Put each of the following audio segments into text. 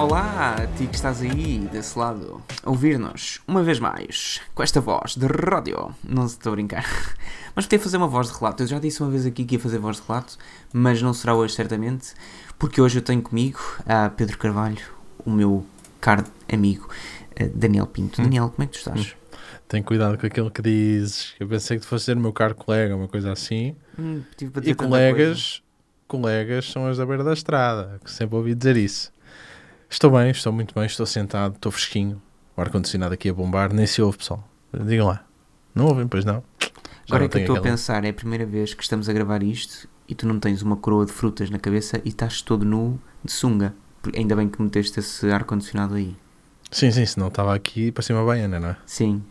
Olá, a ti que estás aí desse lado, a ouvir-nos uma vez mais, com esta voz de rádio. Não estou a brincar. Mas podia fazer uma voz de relato. Eu já disse uma vez aqui que ia fazer voz de relato, mas não será hoje certamente, porque hoje eu tenho comigo a Pedro Carvalho, o meu caro amigo Daniel Pinto. Daniel, como é que tu estás? Tem cuidado com aquilo que dizes. Eu pensei que tu fosse ser o meu caro colega, uma coisa assim. Hum, tive para dizer E colegas, colegas são as da beira da estrada, que sempre ouvi dizer isso. Estou bem, estou muito bem, estou sentado, estou fresquinho. O ar-condicionado aqui a bombar, nem se ouve, pessoal. Digam lá. Não ouvem, pois não? Já Agora não é que eu estou a aquela- pensar, é a primeira vez que estamos a gravar isto e tu não tens uma coroa de frutas na cabeça e estás todo nu de sunga. Ainda bem que meteste esse ar-condicionado aí. Sim, sim, senão estava aqui para cima baiana, não é? Sim.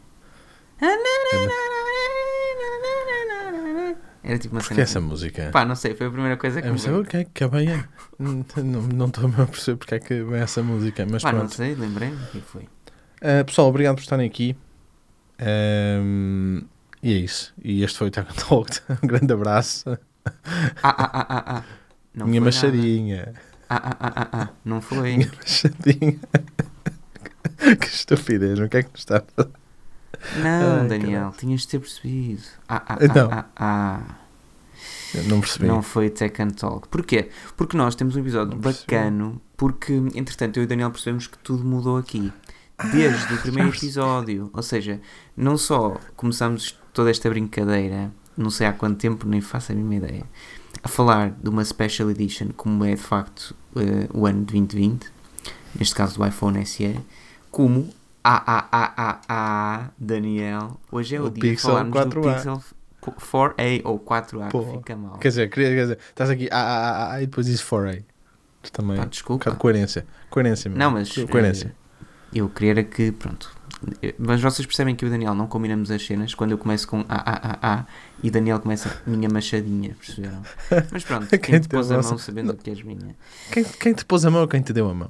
Era tipo uma Porquê cena. essa música? Pá, não sei, foi a primeira coisa que Eu me não sei o que é que é baiana. Não- Não não estou a perceber porque é que vem essa música, mas Pá, não pronto. sei, lembrei-me que foi. Uh, pessoal, obrigado por estarem aqui. Um, e é isso. E este foi o Tech Talk. Um grande abraço. Ah, ah, ah, ah, ah. Não Minha nada. machadinha. Ah, ah, ah, ah, ah. Não foi. Minha machadinha. que estupidez. O que é que nos está a? Não, Ai, Daniel, caralho. tinhas de ter percebido. Ah, ah, Então. ah, ah, ah. Eu Não percebi. Não foi Tech and Talk. Porquê? Porque nós temos um episódio Não percebi. bacano, porque, entretanto, eu e o Daniel percebemos que tudo mudou aqui. Desde o primeiro Ah, já percebi. episódio. Ou seja, não só começámos toda esta brincadeira, não sei há quanto tempo, nem faço a mínima ideia, a falar de uma Special Edition, como é de facto eh, o ano de 2020, neste caso do iPhone SE, como. Ah, ah, ah, ah, ah, Daniel, hoje é o, O dia de Pixel falarmos do 4A. Pixel 4A ou 4A, Pô, fica mal. Quer dizer, quer dizer, estás aqui ah, ah, ah, ah, e depois dizes 4A. Isto Também. Pá, um desculpa. de coerência. Coerência, meu. Não, mas Co- Coerência. eh, eu queria era que, pronto. eh, Mas vocês percebem que eu e o Daniel não combinamos as cenas quando eu começo com A, A, A, A e Daniel começa minha machadinha, perceberam? Mas pronto, Quem quem te pôs a a mão sabendo que és minha? Quem, quem te pôs a mão ou quem te deu a mão?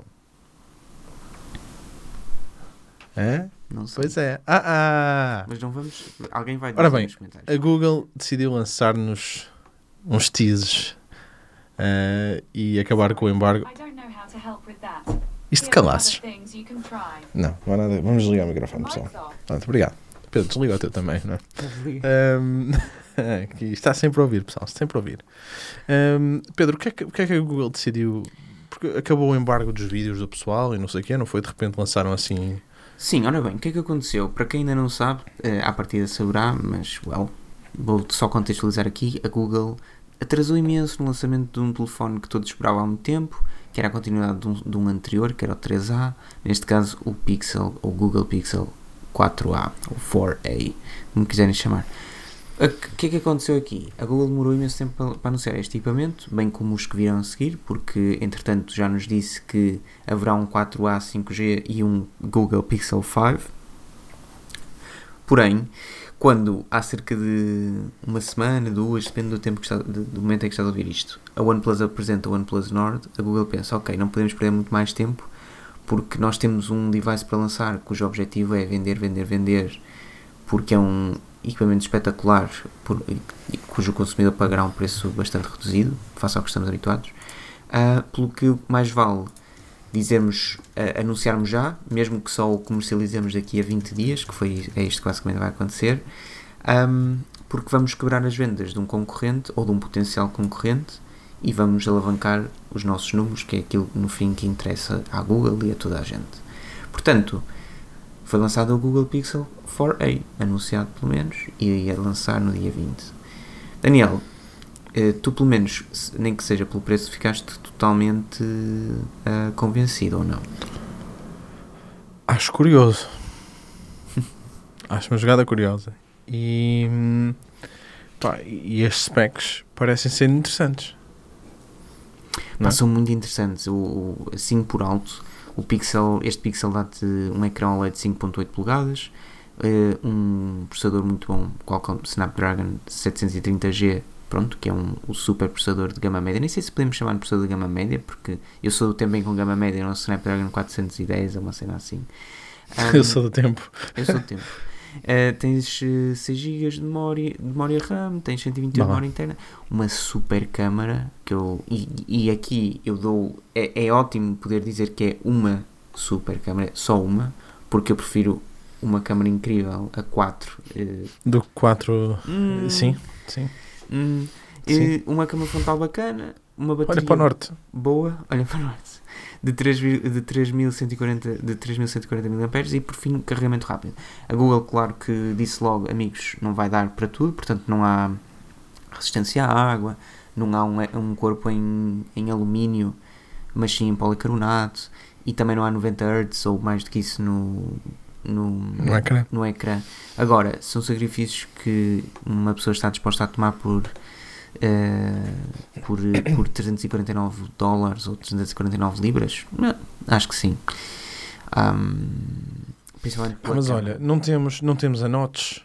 É? Não sei. Pois é. Ah, ah. Mas não vamos. Alguém vai dizer Ora bem, nos comentários. A Google decidiu lançar-nos uns teases eh, e acabar com o embargo. I don't know how to help with that. Isto calasses. Não, não há nada. Vamos desligar o microfone, pessoal. Pronto, obrigado. Pedro, desliga o teu também, não é? Aqui está sempre a ouvir, pessoal, sempre a ouvir. Ahm, Pedro, o que, é que, o que é que a Google decidiu? Porque acabou o embargo dos vídeos do pessoal e não sei o quê, não foi? De repente lançaram assim. Sim, ora bem, o que é que aconteceu? Para quem ainda não sabe, eh, à partida saberá, mas, well, vou só contextualizar aqui. A Google atrasou imenso no lançamento de um telefone que todos esperavam há muito tempo, que era a continuidade de um, de um anterior, que era o 3A, neste caso o Pixel, ou Google Pixel 4A, ou 4A, como quiserem chamar. O que é que aconteceu aqui? A Google demorou imenso tempo para, para anunciar este equipamento, bem como os que virão a seguir, porque entretanto já nos disse que haverá um 4A 5G e um Google Pixel 5. Porém, quando há cerca de uma semana, duas, depende do tempo que está, do momento em que estás a ouvir isto, a OnePlus apresenta o OnePlus Nord, a Google pensa, ok, não podemos perder muito mais tempo, porque nós temos um device para lançar cujo objetivo é vender, vender, vender, porque é um equipamento espetacular por- cujo consumidor pagará um preço bastante reduzido, face ao que estamos habituados, ah, pelo que mais vale dizermos, ah, anunciarmos já, mesmo que só o comercializemos daqui a 20 dias, que foi é isto que basicamente vai acontecer, ahm, porque vamos quebrar as vendas de um concorrente ou de um potencial concorrente e vamos alavancar os nossos números, que é aquilo no fim que interessa à Google e a toda a gente. Portanto, foi lançado o Google Pixel 4a, anunciado pelo menos, e ia lançar no dia 20. Daniel, eh, tu pelo menos, nem que seja pelo preço, ficaste totalmente ah, convencido ou não? Acho curioso. Acho uma jogada curiosa. E. hum, pá, e estes specs parecem ser interessantes. Não Pá, é? são muito interessantes. O, o- assim por alto, o Pixel, este Pixel dá-te um ecrã OLED de 5.8 polegadas, eh, um processador muito bom, Qualcomm Snapdragon 730G, pronto, que é um, o super processador de gama média. Nem sei se podemos chamar de processador de gama média, porque eu sou do tempo em que com gama média era um Snapdragon 410 ou uma cena assim. Ah, Eu sou do tempo. eu sou do tempo. Uh, tens uh, 6 GB de memória, de memória RAM, tens 128 de memória interna, uma super câmara que eu e, e aqui eu dou é, é ótimo poder dizer que é uma super câmara, só uma, porque eu prefiro uma câmara incrível a 4. Do 4. hum, Sim, sim. hum, Sim. eh, uma câmara frontal bacana, uma bateria Olha para o norte. boa, olha para 3 vi- de 3140 de 3140 mAh e por fim carregamento rápido. A Google, claro que disse logo, amigos, não vai dar para tudo, portanto não há resistência à água, não há um, um corpo em, em alumínio, mas sim em policarbonato e também não há 90 Hz ou mais do que isso no, no, No ecrã. no ecrã. Agora, são sacrifícios que uma pessoa está disposta a tomar por, eh, por, por 349 dólares ou 349 libras? Não, acho que sim. Principalmente Ah, mas olha, não temos, não temos a notes.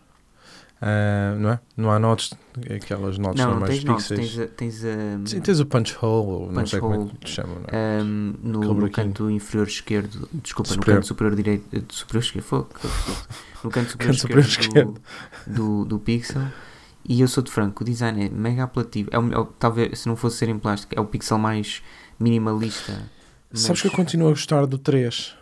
ah, não é? Não há notes, aquelas notes não, não normais tens notes, fixas. tens, a- tens Sim, tens o punch hole, ou não Punch sei como é hole. que te chamam, não é? ahm, no, no canto inferior esquerdo, desculpa, Superior. no canto superior direito, eh, superior esquerdo, fogo, no canto superior Canto superior esquerdo, Do, do, do pixel. E eu sou de franco, o design é mega apelativo. É o, talvez, se não fosse ser em plástico, é o pixel mais minimalista. Sabes que eu mas continuo a gostar do 3.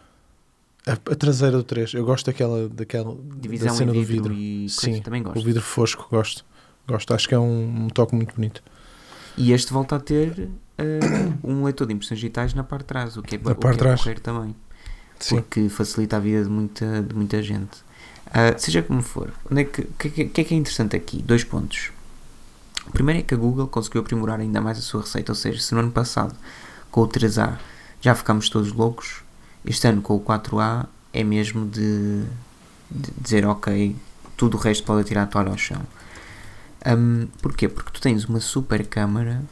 A, a traseira do 3. Eu gosto daquela, daquela Divisão da cena em do vidro, vidro. e Sim, também gosto. O vidro fosco, gosto. Gosto, acho que é um, um toque muito bonito. E este volta a ter eh, um leitor de impressões digitais na parte de trás, o que é, Na o parte que é trás. também. Sim. porque facilita a vida de muita, de muita gente. Ah, seja como for, onde é que, o que, é que- o é que é interessante aqui? Dois pontos. O primeiro é que a Google conseguiu aprimorar ainda mais a sua receita, ou seja, se no ano passado com o 3A já ficámos todos loucos, este ano com o 4A é mesmo de, de dizer ok, tudo o resto pode tirar a toalha ao chão. Ahm, porquê? Porque tu tens uma super câmara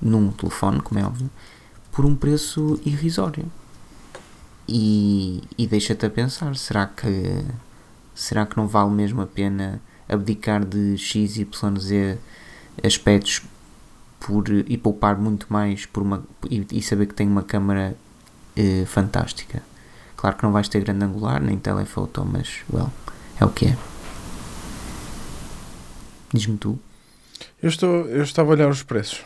num telefone, como é óbvio, por um preço irrisório e, e deixa-te a pensar, será que será que não vale mesmo a pena abdicar de X, Y, Z aspectos por, e poupar muito mais por uma, e, e saber que tem uma câmara eh, fantástica. Claro que não vais ter grande angular, nem telefoto, mas, well, é o que é. Diz-me tu. Eu, estou, eu estava a olhar os preços.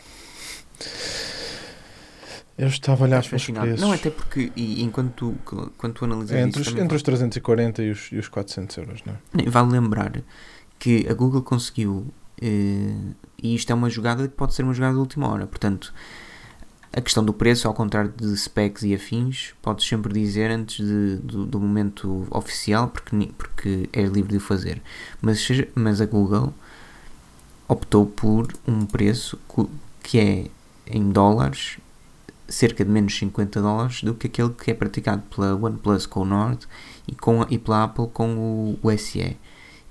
Eu estava a olhar Estás os fascinado. preços. Não, até porque, e, enquanto tu, quando tu analisas É isso, entre, os, também entre os 340 e os, e os 400 euros, não é? Vale lembrar que a Google conseguiu, eh, e isto é uma jogada que pode ser uma jogada de última hora, portanto, a questão do preço, ao contrário de specs e afins, podes sempre dizer antes de- do, do momento oficial, porque, porque és livre de o fazer. Mas, mas a Google optou por um preço que é em dólares cerca de menos 50 dólares do que aquele que é praticado pela OnePlus com o Nord e, com, e pela Apple com o, o SE.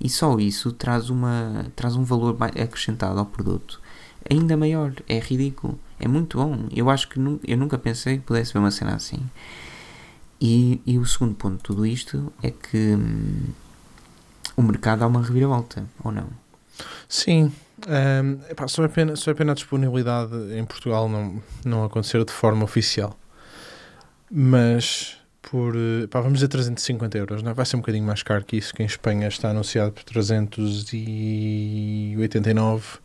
E só isso traz, uma, traz um valor acrescentado ao produto ainda maior. É ridículo. É muito bom. Eu acho que nu- eu nunca pensei que pudesse ver uma cena assim. E, e o segundo ponto de tudo isto é que hum, o mercado dá uma reviravolta, ou não? Sim. Ehm, epá, só, é pena, só é pena a disponibilidade em Portugal não, não acontecer de forma oficial. Mas por, eh, pá, vamos dizer 350 euros, não é? vai ser um bocadinho mais caro que isso, que em Espanha está anunciado por 389.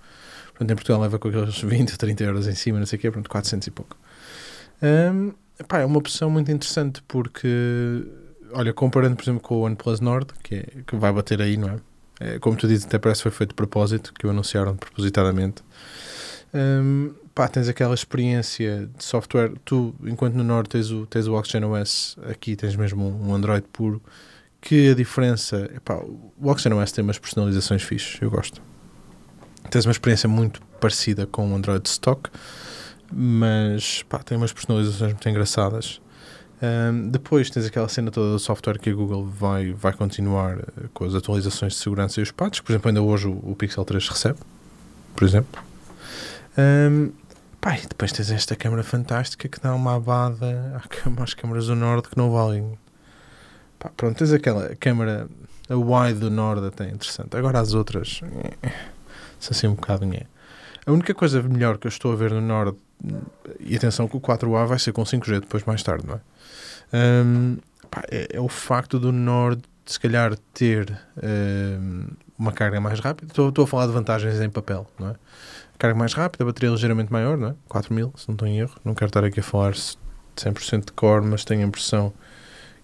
Portanto, em Portugal leva com aqueles 20, 30 euros em cima, não sei o quê, pronto, 400 e pouco. Ehm, epá, é uma opção muito interessante porque, olha, comparando, por exemplo, com o OnePlus Nord, que, é, que vai bater aí, não é? É, como tu dizes, até parece que foi feito de propósito, que o anunciaram propositadamente. Hum, pá, tens aquela experiência de software. Tu, enquanto no Nord tens o, tens o Oxygen OS, aqui tens mesmo um, um Android puro. Que a diferença. Epá, o Oxygen OS tem umas personalizações fixes, eu gosto. Tens uma experiência muito parecida com o Android stock, mas pá, tem umas personalizações muito engraçadas. Um, depois tens aquela cena toda do software que a Google vai, vai continuar eh, com as atualizações de segurança e os patches. Por exemplo, ainda hoje o, o Pixel 3 recebe, por exemplo. Um, pá, e depois tens esta câmera fantástica que dá uma abada às câmaras do Nord que não valem. Pá, pronto, tens aquela câmera, a wide do Nord até é interessante. Agora as outras, eh, são assim um bocado. nhé. A única coisa melhor que eu estou a ver no Nord, e atenção que o 4A vai ser com 5G depois mais tarde, não é? Um, pá, é, é o facto do Nord se calhar ter ehm, uma carga mais rápida. Estou, estou a falar de vantagens em papel, não é? Carga mais rápida, a bateria ligeiramente maior, não é? 4000, se não estou em erro. Não quero estar aqui a falar se 100% de core, mas tenho a impressão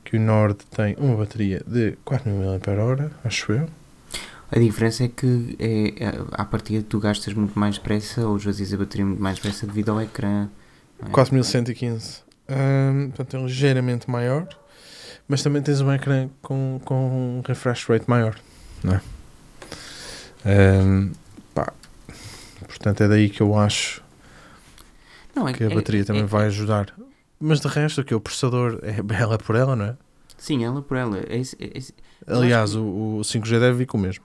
que o Nord tem uma bateria de 4000 mAh, acho eu. A diferença é que é, é, à partida tu gastas muito mais depressa ou esvazias a bateria muito mais depressa devido ao ecrã. não é? 4115. Hum, portanto, é ligeiramente maior, mas também tens um ecrã com, com um refresh rate maior, não é? Hum, pá, portanto, é daí que eu acho Não, é, que a é- bateria é- também é- vai ajudar. Mas de resto, o que o processador é ela por ela, não é? Sim, ela por ela. É é Aliás, acho o, o 5G deve vir com o mesmo.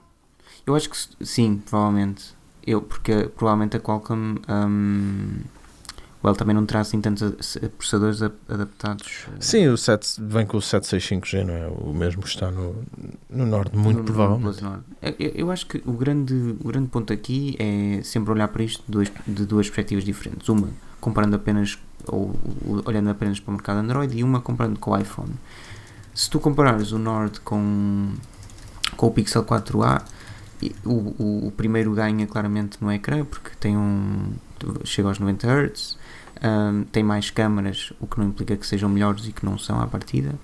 Eu acho que sim, provavelmente. Eu, porque provavelmente a Qualcomm. Também não terá assim tantos processadores adaptados. Sim, o 7 vem com o 765G, não é? O mesmo que está no, no Nord, muito no- no provavelmente. Nord. Eu, eu- acho que o grande, o grande ponto aqui é sempre olhar para isto de, dois, de duas perspectivas diferentes. Uma comparando apenas, ou, ou olhando apenas para o mercado Android, e uma comparando com o iPhone. Se tu comparares o Nord com, com o Pixel 4a, e o, o, primeiro ganha claramente no ecrã, porque tem um. chega aos 90 Hz, hum, tem mais câmaras, o que não implica que sejam melhores e que não são à partida.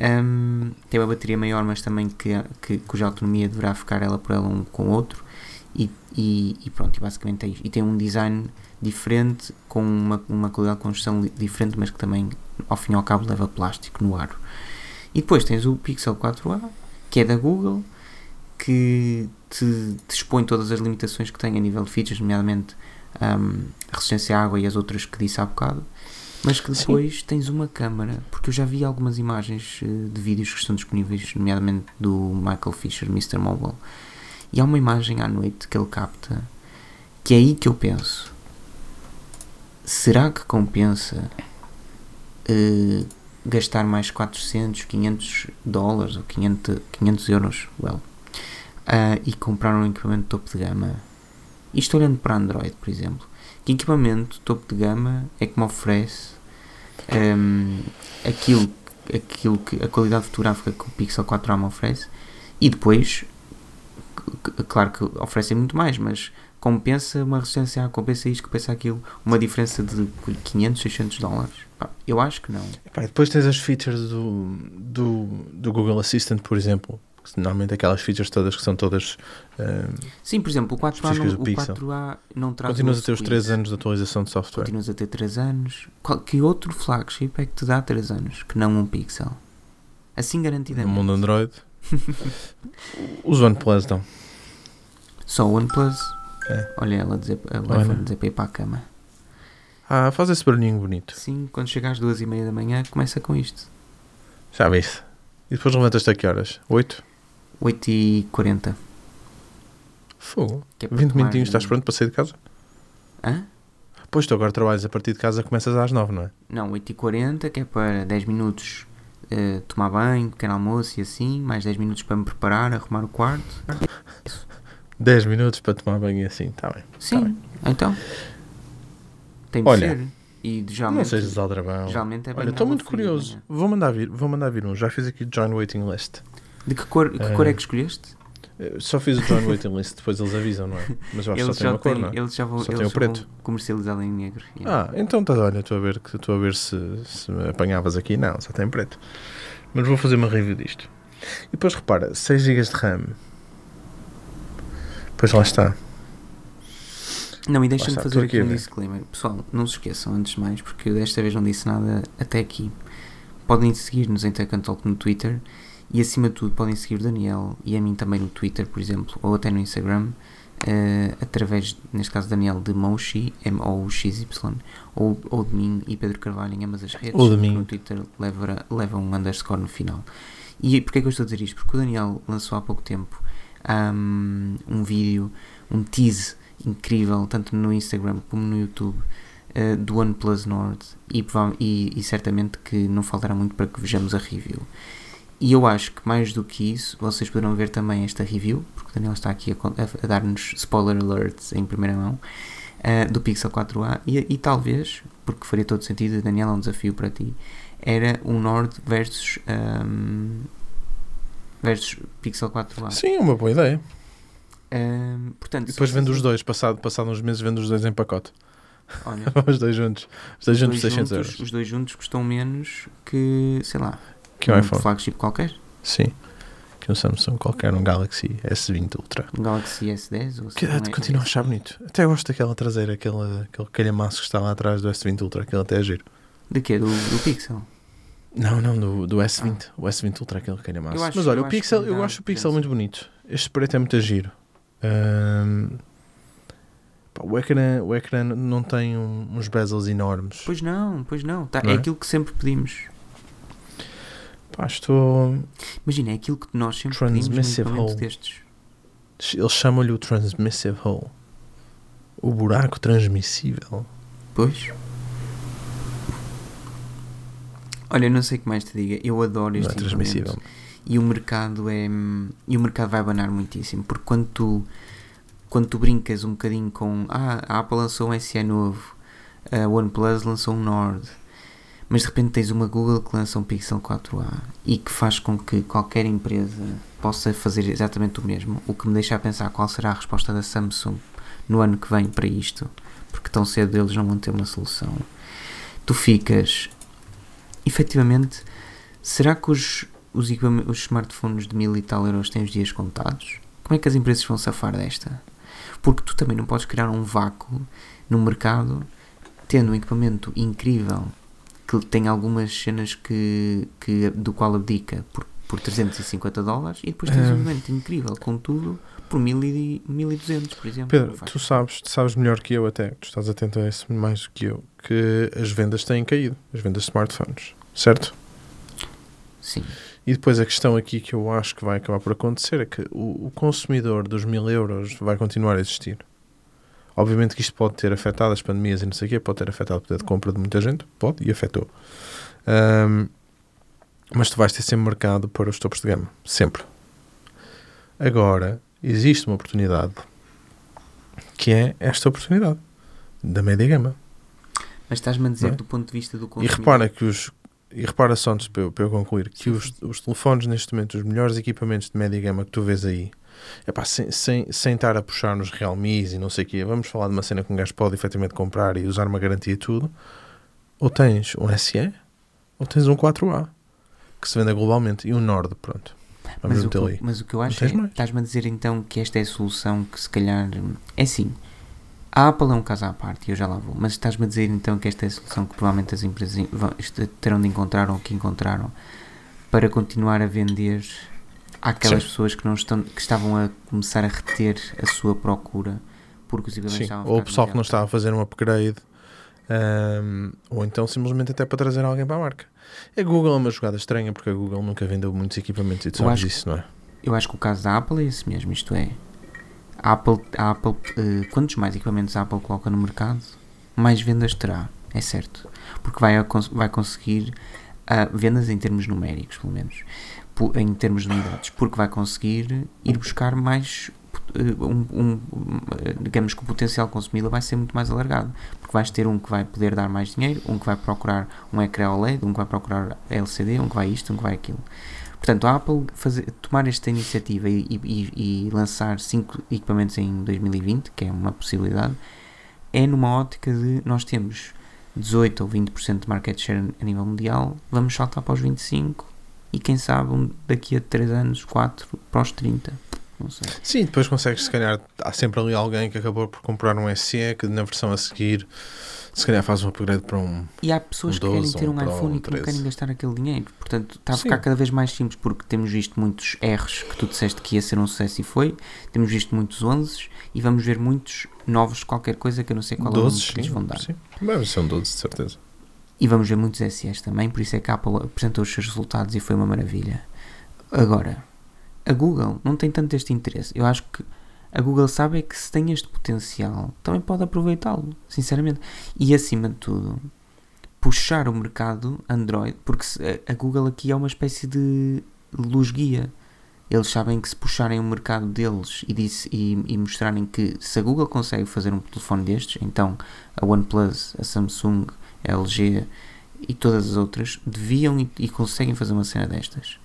Hum, tem uma bateria maior, mas também que, que, cuja autonomia deverá ficar ela por ela um com o outro. E, e, e pronto, e basicamente é isto. E tem um design diferente, com uma, uma qualidade de construção diferente, mas que também, ao fim e ao cabo, leva plástico no aro. E depois tens o Pixel 4a, que é da Google, que te, te expõe todas as limitações que tem a nível de features, nomeadamente a resistência à água e as outras que disse há bocado. Mas que Sim. depois tens uma câmara, porque eu já vi algumas imagens eh, de vídeos que estão disponíveis, nomeadamente do Michael Fisher, Mr. Mobile, e há uma imagem à noite que ele capta, que é aí que eu penso: será que compensa eh, gastar mais 400, 500 dólares ou 500, 500 euros well, ah, e comprar um equipamento topo de gama? Isto olhando para Android, por exemplo. Que equipamento topo de gama é que me oferece ehm, aquilo, aquilo que a qualidade fotográfica que o Pixel 4a me oferece e depois, claro que oferecem muito mais, mas compensa uma resistência A, compensa isto, compensa aquilo, uma diferença de 500, 600 dólares? Eu acho que não. Depois tens as features do, do, do Google Assistant, por exemplo. Normalmente aquelas features todas que são todas. hum, Sim, por exemplo, o 4A Específicas não, o Pixel. 4A não traz continuas a ter os squeeze. 3 anos de atualização de software. Continuas a ter 3 anos. Qual, que outro flagship é que te dá 3 anos? Que não um Pixel? Assim No garantidamente. mundo Android. os OnePlus dão. Só o OnePlus. É. Olha ela dizer, iPhone dizer para ir para a cama. Ah, faz esse barulhinho bonito. Sim, quando chega às duas e meia da manhã, começa com isto. Já viste. E depois levantas-te a que horas? 8? 8 e 40 Fogo. que é para 20 tomar- minutinhos, estás pronto para sair de casa? Hã? Pois tu agora trabalhas a partir de casa, começas às 9, não é? Não, 8 e 40 que é para 10 minutos eh, tomar banho, pequeno almoço e assim. Mais 10 minutos para me preparar, arrumar o quarto. 10 minutos para tomar banho e assim, está bem. Sim, bem. então. Tem de Olha, ser. E Não geralmente, sejas aldrabão. geralmente é Olha, estou muito curioso. manhã. Vou mandar vir, vou mandar vir um. Já fiz aqui Join Waiting List. De que cor, que Eh, cor é que escolheste? Eu Só fiz o Join Waiting List, depois eles avisam, não é? Mas eu acho que só tem uma cor, não é? eles já vão, Só tem eles o já vão preto. comercializá-lo em negro. yeah. Ah, então tá, olha, estou a ver, estou a ver se, se apanhavas aqui. Não, só tem preto. Mas vou fazer uma review disto. E depois repara, 6 GB de RAM. Pois lá está. Não, e deixa-me fazer aqui aqui um disclaimer. Pessoal, não se esqueçam, antes de mais, porque desta vez não disse nada até aqui. Podem seguir-nos em Tech no Twitter e, acima de tudo, podem seguir o Daniel e a mim também no Twitter, por exemplo, ou até no Instagram, eh, através, neste caso, Daniel de Moshi, M-O-U-X-Y, ou, ou de mim e Pedro Carvalho em ambas as redes. Ou de mim. No Twitter leva, leva um underscore no final. E porquê é que eu estou a dizer isto? Porque o Daniel lançou há pouco tempo um, um vídeo, um tease incrível, tanto no Instagram como no YouTube, eh, do OnePlus Nord e, e, e certamente que não faltará muito para que vejamos a review. E eu acho que mais do que isso, vocês poderão ver também esta review, porque o Daniel está aqui a, a- dar-nos spoiler alerts em primeira mão, eh, do Pixel 4a e, e talvez, porque faria todo sentido, Daniel, é um desafio para ti, era o Nord versus, ahm, versus Pixel 4a. Sim, é uma boa ideia. Ahm, portanto, E depois vocês- os dois, passado, passado uns meses, vende os dois em pacote. Olha, os dois juntos. Os dois os juntos, dois 600 juntos- euros. Os dois juntos custam menos que, sei lá, Que é um iPhone. flagship qualquer. Sim. Que um Samsung qualquer, um Galaxy S20 Ultra. Um Galaxy S10 ou Que não é continua a achar S10. bonito. Até gosto daquela traseira, aquele, aquele calhamaço que está lá atrás do S20 Ultra, aquele até é giro. De quê? Do, do Pixel? Não, não, do, do S20. O S20 Ultra, aquele calhamaço. Acho- Mas olha, eu o acho Pixel, eu acho o Pixel muito bonito. Este preto é muito giro. Pá, o, ecrã, o ecrã não tem um- uns bezels enormes. Pois não, pois não. Tá, Não é é? aquilo que sempre pedimos. Pá, estou. Imagina, é aquilo que nós sempre pedimos Transmissive equipamento hole. destes. Eles chamam-lhe o Transmissive Hole. O buraco transmissível. Pois. Olha, eu não sei o que mais te diga. Eu adoro Não este é transmissível. E o mercado é. E o mercado vai abanar muitíssimo. Porque quando tu, quando tu brincas um bocadinho com. Ah, a Apple lançou um SE novo. A OnePlus lançou um Nord. Mas de repente tens uma Google que lança um Pixel 4a e que faz com que qualquer empresa possa fazer exatamente o mesmo. O que me deixa a pensar qual será a resposta da Samsung no ano que vem para isto. Porque tão cedo eles não vão ter uma solução. Tu ficas. Efetivamente, será que os, os, os smartphones de mil e tal euros têm os dias contados? Como é que as empresas vão safar desta? Porque tu também não podes criar um vácuo no mercado tendo um equipamento incrível que tem algumas cenas que, que do qual abdica por, por 350 dólares e depois tens É. um equipamento incrível com tudo por 1000 e 1200 por exemplo Pedro, tu sabes, tu sabes melhor que eu até, tu estás atento a isso mais do que eu, que as vendas têm caído, as vendas de smartphones, certo? sim E depois a questão aqui que eu acho que vai acabar por acontecer é que o, o consumidor dos mil euros vai continuar a existir. Obviamente que isto pode ter afetado as pandemias e não sei o quê, pode ter afetado o poder de compra de muita gente, pode, e afetou. Ahm, mas tu vais ter sempre mercado para os topos de gama, sempre. Agora, existe uma oportunidade que é esta oportunidade da média gama. mas estás-me a dizer é? do ponto de vista do E consumidor repara que os. E repara só antes para eu, para eu concluir que os, os telefones neste momento, os melhores equipamentos de média gama que tu vês aí, epá, sem, sem, sem estar a puxar nos Realmes e não sei o quê, vamos falar de uma cena que um gajo pode efetivamente comprar e usar uma garantia e tudo, ou tens um SE ou tens um 4A que se vende globalmente e um Nord, pronto. Vamos Mas o, que, ali. mas o que eu acho é, estás-me a dizer então que esta é a solução que se calhar é assim. A Apple é um caso à parte e eu já lá vou, mas estás-me a dizer então que esta é a solução que provavelmente as empresas vão- terão de encontrar ou que encontraram para continuar a vender àquelas Sim. pessoas que não estão que estavam a começar a reter a sua procura porque os estavam a ou o pessoal que não está a fazer um upgrade, ahm, ou então simplesmente até para trazer alguém para a marca. A Google é uma jogada estranha porque a Google nunca vendeu muitos equipamentos e tu sabes isso, não é? Eu acho que o caso da Apple é esse mesmo, isto é, a Apple, a Apple eh, quantos mais equipamentos a Apple coloca no mercado, mais vendas terá, é certo. Porque vai, vai conseguir ah, vendas em termos numéricos, pelo menos, em termos de unidades, porque vai conseguir ir buscar mais, eh, um, um- eh, digamos que o potencial consumível vai ser muito mais alargado, porque vais ter um que vai poder dar mais dinheiro, um que vai procurar um ecrã OLED, um que vai procurar LCD, um que vai isto, um que vai aquilo. Portanto, a Apple fazer, tomar esta iniciativa e, e- e lançar 5 equipamentos em 2020, que é uma possibilidade, é numa ótica de nós temos 18 ou 20% de market share a nível mundial, vamos saltar para os 25 e quem sabe daqui a 3 anos, 4 para os 30. Não sei. Sim, depois consegues, se calhar, há sempre ali alguém que acabou por comprar um SE que na versão a seguir, se calhar faz um upgrade para um. E há pessoas Um que querem 12 ter um um iPhone um e que não 13. querem gastar aquele dinheiro. Portanto, está a Sim. ficar cada vez mais simples porque temos visto muitos R's que tu disseste que ia ser um sucesso e foi. Temos visto muitos 11 e vamos ver muitos novos de qualquer coisa que eu não sei qual é o 12, que lhes vão dar. sim. Ser um 12, de certeza. E vamos ver muitos SEs também, por isso é que a Apple apresentou os seus resultados e foi uma maravilha. Agora, a Google não tem tanto este interesse. Eu acho que a Google sabe é que se tem este potencial, também pode aproveitá-lo, sinceramente. E acima de tudo, puxar o mercado Android, porque a- Google aqui é uma espécie de luz guia. Eles sabem que se puxarem o mercado deles e, disse, e, e mostrarem que se a Google consegue fazer um telefone destes, então a OnePlus, a Samsung, LG e todas as outras deviam e, e conseguem fazer uma cena destas.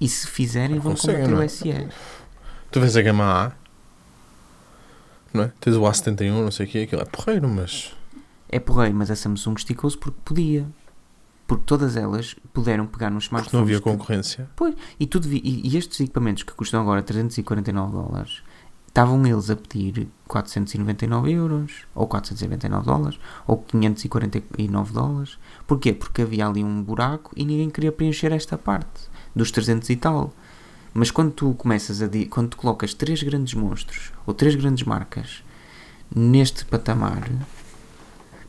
E se fizerem, vão combater não o é? SE. Tu vês a gama A, não é? Tens o A71, não sei o que, aquilo é porreiro, mas. É porreiro, mas a Samsung esticou-se porque podia. Porque todas elas puderam pegar nos Porque smartphones. não havia que- concorrência. E, tu devi- e, e estes equipamentos que custam agora 349 dólares, estavam eles a pedir 499 euros, ou 499 dólares, ou 549 dólares. Porquê? Porque havia ali um buraco e ninguém queria preencher esta parte dos 300 e tal. Mas quando tu começas a. Quando tu colocas três grandes monstros, ou três grandes marcas, neste patamar.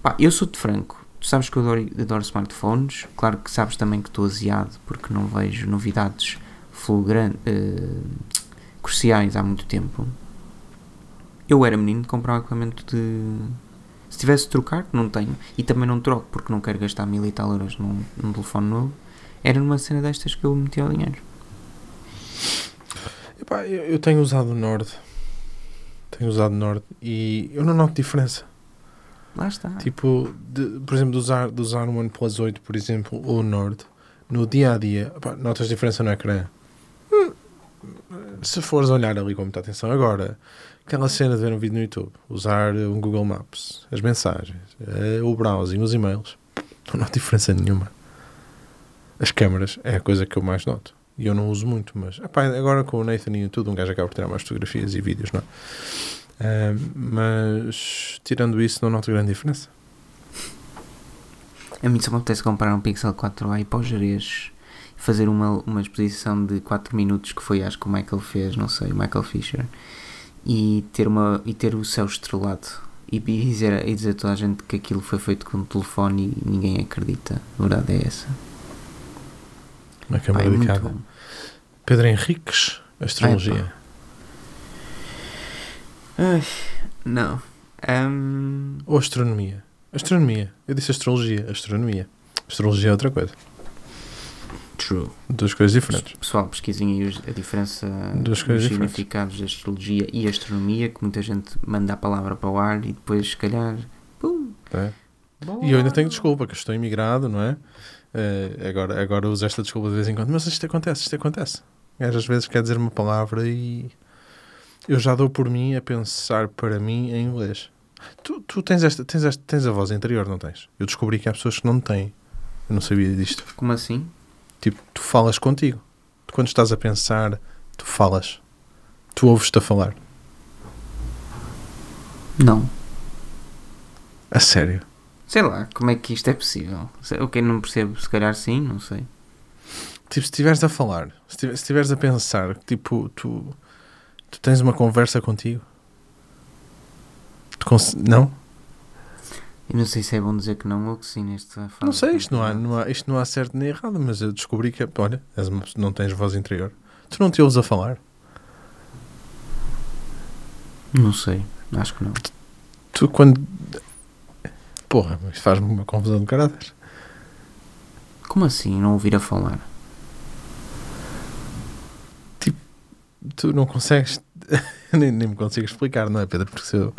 Pá, eu sou de franco. Tu sabes que eu adoro, adoro smartphones. Claro que sabes também que estou aziado porque não vejo novidades fulguran- eh, cruciais há muito tempo. Eu era menino de comprar um equipamento de. Se tivesse de trocar, que não tenho, e também não troco porque não quero gastar mil e tal euros num, num telefone novo, era numa cena destas que eu metia o dinheiro. Epá, eu, eu tenho usado o Nord. Tenho usado o Nord e eu não noto diferença. Lá está. Tipo, de- por exemplo, de usar, de usar um OnePlus 8, por exemplo, ou o Nord, no dia a dia, notas diferença no ecrã. Se fores olhar ali com muita atenção agora, aquela cena de ver um vídeo no YouTube, usar um Google Maps, as mensagens, eh, o browsing, os e-mails, não noto diferença nenhuma. As câmaras é a coisa que eu mais noto. E eu não uso muito, mas epá, agora com o Nathan e tudo, um gajo acaba por tirar mais fotografias e vídeos, não é? Ah, mas tirando isso, não noto grande diferença. A mim só me apetece comprar um Pixel 4a e para os e fazer uma, uma exposição de 4 minutos que foi acho que o Michael fez, não sei, o Michael Fisher, e ter, uma, e ter o céu estrelado e, e dizer, e dizer a toda a gente que aquilo foi feito com um telefone e ninguém acredita. A verdade é essa. Uma câmara é muito dedicada. bom. Pedro Henriques, Astrologia. Ai, não. Ahm, Ou Astronomia. Astronomia. Eu disse Astrologia. Astronomia. Astrologia é outra coisa. True. Duas coisas diferentes. Pessoal, pesquisem aí a diferença Duas dos significados da astrologia e astronomia, que muita gente manda a palavra para o ar e depois, se calhar, pum, É. E eu ainda tenho desculpa, que estou imigrado, não é? Eh, agora, agora uso esta desculpa de vez em quando. Mas isto acontece, isto acontece. Às vezes quer dizer uma palavra e eu já dou por mim a pensar para mim em inglês. Tu, tu tens, esta, tens, esta, tens a voz interior, não tens? Eu descobri que há pessoas que não têm. Eu não sabia disto. Como assim? Tipo, tu falas contigo. Tu, quando estás a pensar, tu falas. Tu ouves-te a falar. Não. A sério. Sei lá, como é que isto é possível? Se- Ok, não percebo, se calhar sim, não sei. Tipo, se estiveres a falar, se esti- se estiveres a pensar, tipo, tu, tu tens uma conversa contigo. Tu não? Eu não sei se é bom dizer que não ou que sim nesta fase. Não sei, isto não, há, não há, isto não há certo nem errado, mas eu descobri que, olha, pessoa- não tens voz interior. Tu não te ouves a falar. Não sei, acho que não. Tu quando. Porra, mas faz-me uma confusão de caráter. Como assim, não ouvir a falar? tu não consegues nem, nem me consigo explicar, não é Pedro? Porque se eu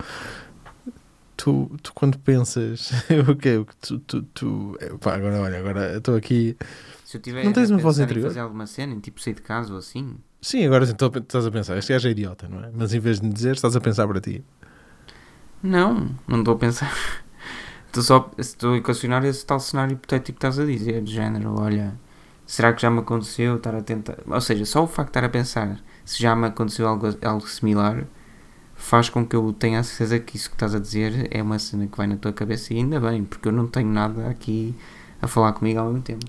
tu, tu quando pensas o que é tu, tu, tu é, pá, agora olha, agora estou aqui Se eu tiver Não tens a uma voz interior? fazer alguma cena, em tipo sair de casa ou assim, sim, agora sim, estou a- estás a pensar, este gajo é idiota, não é? Mas em vez de me dizer, estás a pensar para ti não, não estou a pensar. Estou só estou a equacionar esse tal cenário hipotético que estás a dizer, de género, olha, será que já me aconteceu estar a tentar. Ou seja, só o facto de estar a pensar se já me aconteceu algo, algo similar faz com que eu tenha a certeza que isso que estás a dizer é uma cena que vai na tua cabeça e ainda bem, porque eu não tenho nada aqui a falar comigo ao mesmo tempo.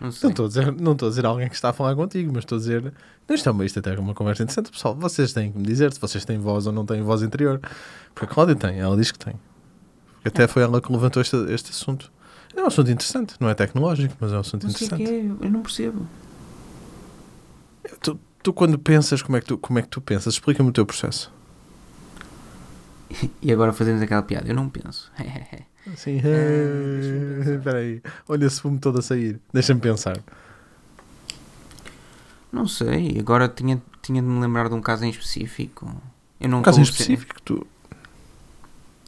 Não estou a dizer, não estou a dizer alguém que está a falar contigo mas estou a dizer, não, isto é uma, isto até é uma conversa interessante, pessoal, vocês têm que me dizer se vocês têm voz ou não têm voz interior porque a Cláudia tem, ela diz que tem até foi ela que levantou este, este assunto é um assunto interessante, não é tecnológico mas é um assunto Não sei o que interessante é, eu não percebo. Tu, tu quando pensas, como é que tu, como é que tu pensas? Explica-me o teu processo. E agora fazemos aquela piada, eu não penso. Assim, deixa-me pensar. espera aí, olha esse fumo todo a sair. Deixa-me pensar. Não sei, agora tinha, tinha de me lembrar de um caso em específico. Eu não Um caso em específico, tu...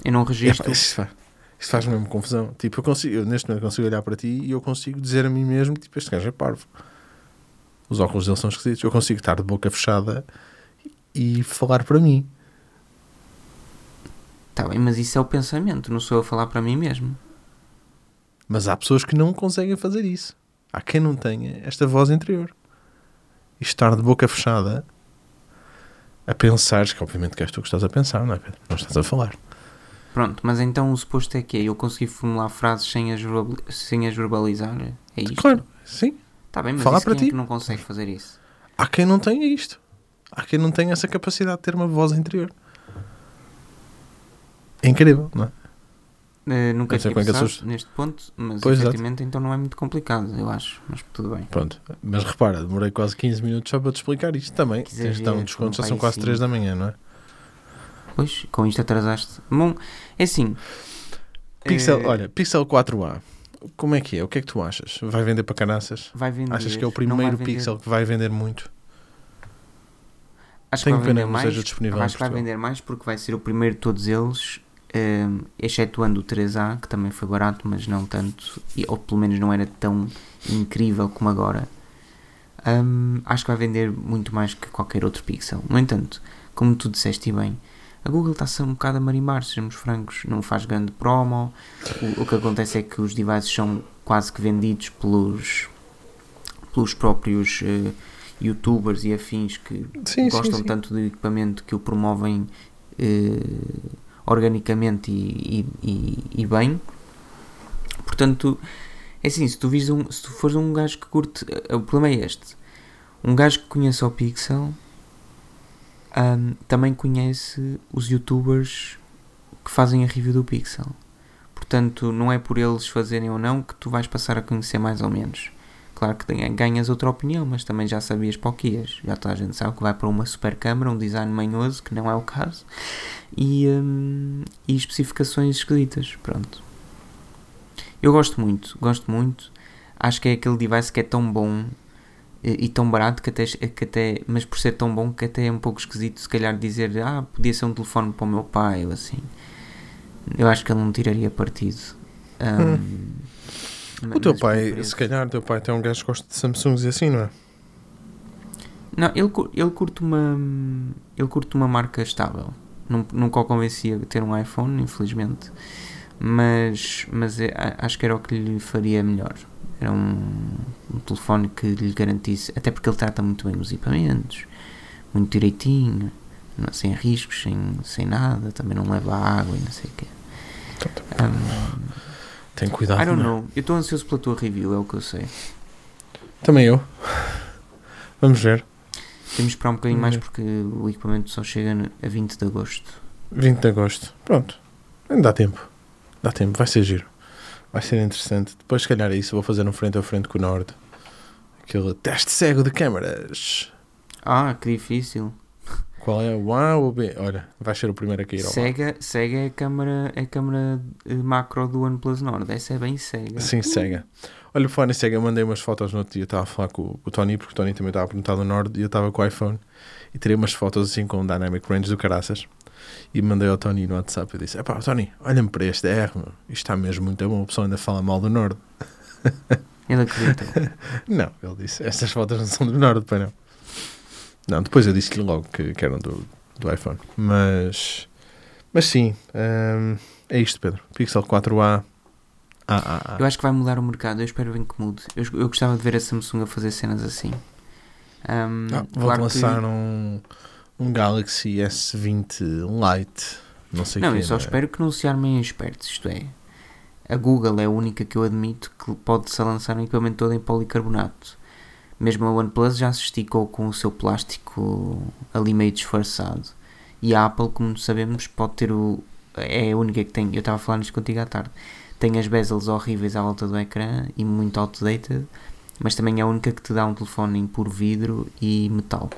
Eu não registro. Isto Isto faz mesmo confusão. Tipo, eu consigo, eu neste momento consigo olhar para ti e eu consigo dizer a mim mesmo, tipo, este gajo é parvo. Os óculos dele são esquisitos. Eu consigo estar de boca fechada e falar para mim. Tá bem, mas isso é o pensamento, não sou eu a falar para mim mesmo. Mas há pessoas que não conseguem fazer isso. Há quem não tenha esta voz interior. E estar de boca fechada a pensares que obviamente que és tu que estás a pensar, não é Pedro? Não estás a falar. Pronto, mas então o suposto é que é eu conseguir formular frases sem as, sem as verbalizar? É isto? Claro, sim. Tá bem, mas Falar para quem é ti. que não consegue fazer isso? Há quem não tenha isto. Há quem não tenha essa capacidade de ter uma voz interior. É incrível, não é? Eh, nunca Não sei tinha é pensado neste ponto, mas Pois, efetivamente então não é muito complicado, eu acho. Mas tudo bem. Pronto. Mas repara, demorei quase 15 minutos só para te explicar isto também. Tens de dar um desconto, já são quase 3 cinco. da manhã, não é? Pois, com isto atrasaste. Bom, é assim. Pixel, eh, olha, Pixel 4a. Como é que é? O que é que tu achas? Vai vender para canaças? vai vender, Achas que é o primeiro Pixel que vai vender muito? Acho Tenho que vai pena vender mais. seja disponível acho que vai vender mais porque vai ser o primeiro de todos eles, ehm, excetuando o 3A, que também foi barato, mas não tanto, e- ou pelo menos não era tão incrível como agora. Ahm, acho que vai vender muito mais que qualquer outro Pixel. No entanto, como tu disseste e bem, a Google está-se um bocado a marimbar, sejamos francos, não faz grande promo. O, o que acontece é que os devices são quase que vendidos pelos, pelos próprios eh, youtubers e afins que Sim, gostam tanto do equipamento que o promovem eh, organicamente e, e- e- e bem. Portanto, é assim, se tu, vis um, se tu fores um gajo que curte, eh, o problema é este. Um gajo que conhece o Pixel ahm, também conhece os youtubers que fazem a review do Pixel. Portanto, não é por eles fazerem ou não que tu vais passar a conhecer mais ou menos. Claro que ganhas outra opinião, mas também já sabias para o que ias. Já toda a gente sabe que vai para uma super câmara, um design manhoso, que não é o caso, e, hum, e especificações esquisitas. Pronto. Eu gosto muito, gosto muito. Acho que é aquele device que é tão bom e, e tão barato que até, que até, mas por ser tão bom que até é um pouco esquisito se calhar dizer ah, podia ser um telefone para o meu pai ou assim. Eu acho que ele não tiraria partido. Hum, ma- O teu pai, se calhar, o teu pai tem um gajo que gosta de Samsungs e assim, não é? Não, ele, ele curte uma ele curte uma marca estável. Nun- Nunca o convencia a ter um iPhone, infelizmente. Mas, mas é- acho que era o que lhe faria melhor. Era um, um telefone que lhe garantisse, até porque ele trata muito bem os equipamentos, muito direitinho, não- sem riscos, sem, sem nada, também não leva água e não sei o quê. Um, Tem cuidado. I don't não é? know, eu estou ansioso pela tua review, é o que eu sei. Também eu. Vamos ver. Temos de esperar um bocadinho mais porque o equipamento só chega a 20 de agosto. 20 de agosto. Pronto. Ainda dá tempo. Dá tempo. Vai ser giro. Vai ser interessante. Depois, se calhar, é isso. Vou fazer um frente a frente com o Nord. Aquele teste cego de câmaras. Ah, que difícil. Qual é o A ou o B? Olha, vai ser o primeiro a cair ao Cega, cega é a câmara, é a câmara eh, macro do OnePlus Nord. Essa é bem cega. Sim, cega. Olha, falar em cega, eu mandei umas fotos no outro dia. Estava a falar com, o- com o Tony, porque o Tony também estava a perguntar do Nord e eu estava com o iPhone. E tirei umas fotos assim com o Dynamic Range do caraças. E mandei ao Tony no WhatsApp. Eu disse: Epá, Tony, olha-me para este R, meu. Isto está mesmo muito bom. O pessoal ainda fala mal do Nord. Ele acreditou. Não, ele disse: Estas fotos não são do Nord, pai não. Não, depois eu disse-lhe logo que, que eram do, do iPhone. Mas, mas sim, hum, é isto, Pedro. Pixel 4a. Ah, ah, ah. Eu acho que vai mudar o mercado. Eu espero bem que mude. Eu, eu gostava de ver a Samsung a fazer cenas assim. Ahm, Ah, vou claro lançar que... um, um Galaxy S20 Lite. Não sei Não, quê, eu só é? espero que não se armem espertos. Isto é, a Google é a única que eu admito que pode-se lançar um equipamento todo em policarbonato. Mesmo a OnePlus já se esticou com o seu plástico ali meio disfarçado. E a Apple, como sabemos, pode ter o. É a única que tem. Eu estava a falar nisto contigo à tarde. Tem as bezels horríveis à volta do ecrã e muito outdated, mas também é a única que te dá um telefone em puro vidro e metal.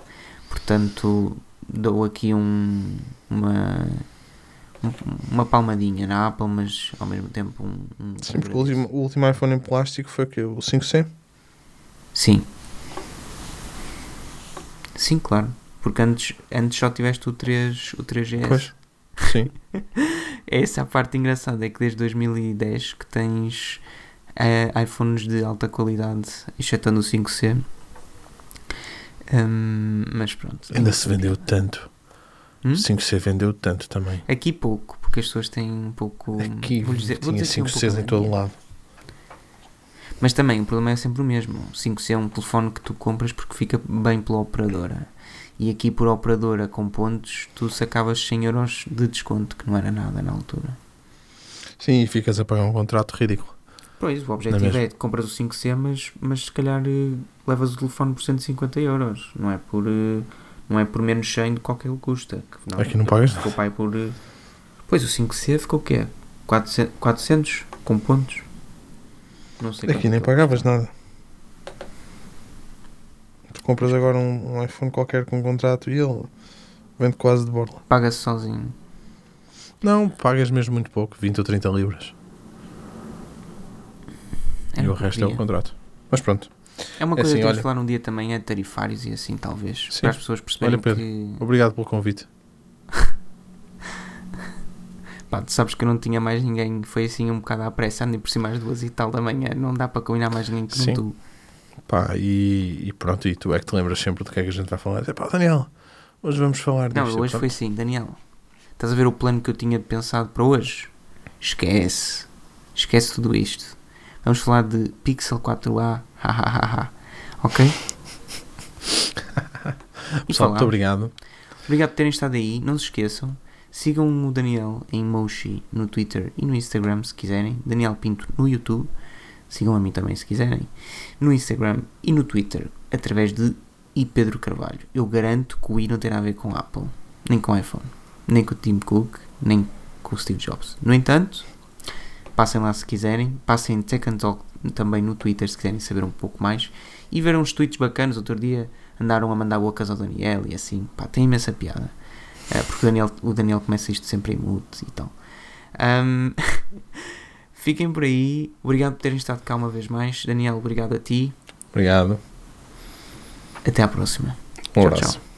Portanto, dou aqui um, uma, uma palmadinha na Apple, mas ao mesmo tempo um. um Sim, porque o último, o último iPhone em plástico foi o quê? O 5C? Sim. Sim, claro. Porque antes, antes só tiveste o, 3, o 3GS. Pois. Sim. essa é a parte engraçada, é que desde 2010 que tens eh, iPhones de alta qualidade, excetuando o 5C. Hum, mas pronto. Ainda se vendeu tanto. Hum? 5C vendeu tanto também. Aqui pouco, porque as pessoas têm um pouco. Aqui vou dizer, vou tinha dizer que é um 5Cs pouco em todo lado. Mas também o problema é sempre o mesmo. O 5C é um telefone que tu compras porque fica bem pela operadora. E aqui por operadora com pontos, tu sacavas 100 euros de desconto, que não era nada na altura. Sim, e ficas a pagar um contrato ridículo. Pois, o objetivo mesma? é que compras o 5C, mas, mas se calhar eh, levas o telefone por 150 euros. Não é por, eh, não é por menos 100 de qualquer custa. Que, Aqui não pagas Ficou pai por... eh, Pois, o 5C ficou o quê? 400, 400 com pontos? Não sei Aqui nem é pagavas nada. Tu compras agora um, um iPhone qualquer com contrato e ele vende quase de borla. Paga-se sozinho. Não, pagas mesmo muito pouco, 20 ou 30 libras. Era e o resto é o contrato. Mas pronto, É uma É coisa assim, que temos olha- de falar um dia também, é tarifários e assim, talvez. Sim. Para as pessoas perceberem Olha, Pedro, que... obrigado pelo convite. Pá, tu sabes que eu não tinha mais ninguém, foi assim um bocado à pressa, andei por cima às duas e tal da manhã, não dá para combinar mais ninguém que Sim. não tu. Pá, e, e pronto, e tu é que te lembras sempre do que é que a gente vai falar. É pá, Daniel, hoje vamos falar Não, disto. hoje Pronto. foi assim, Daniel. Estás a ver o plano que eu tinha pensado para hoje? Esquece. Esquece tudo isto. Vamos falar de Pixel 4a. hahaha. ok? Pessoal, muito obrigado. Obrigado por terem estado aí. Não se esqueçam. Sigam o Daniel em Moshi no Twitter e no Instagram se quiserem. Daniel Pinto no YouTube. Sigam a mim também se quiserem. No Instagram e no Twitter através de I Pedro Carvalho. Eu garanto que o I não tem nada a ver com Apple, nem com iPhone, nem com o Tim Cook, nem com o Steve Jobs. No entanto, passem lá se quiserem. Passem em Tech and Talk também no Twitter se quiserem saber um pouco mais. E ver uns tweets bacanas. Outro dia andaram a mandar bocas ao Daniel e assim. Pá, tem imensa piada. Eh, porque o Daniel, o Daniel começa isto sempre em mute e tal. Ahm, fiquem por aí. Obrigado por terem estado cá uma vez mais. Daniel, obrigado a ti. Obrigado. Até à próxima. Um Tchau, abraço. tchau.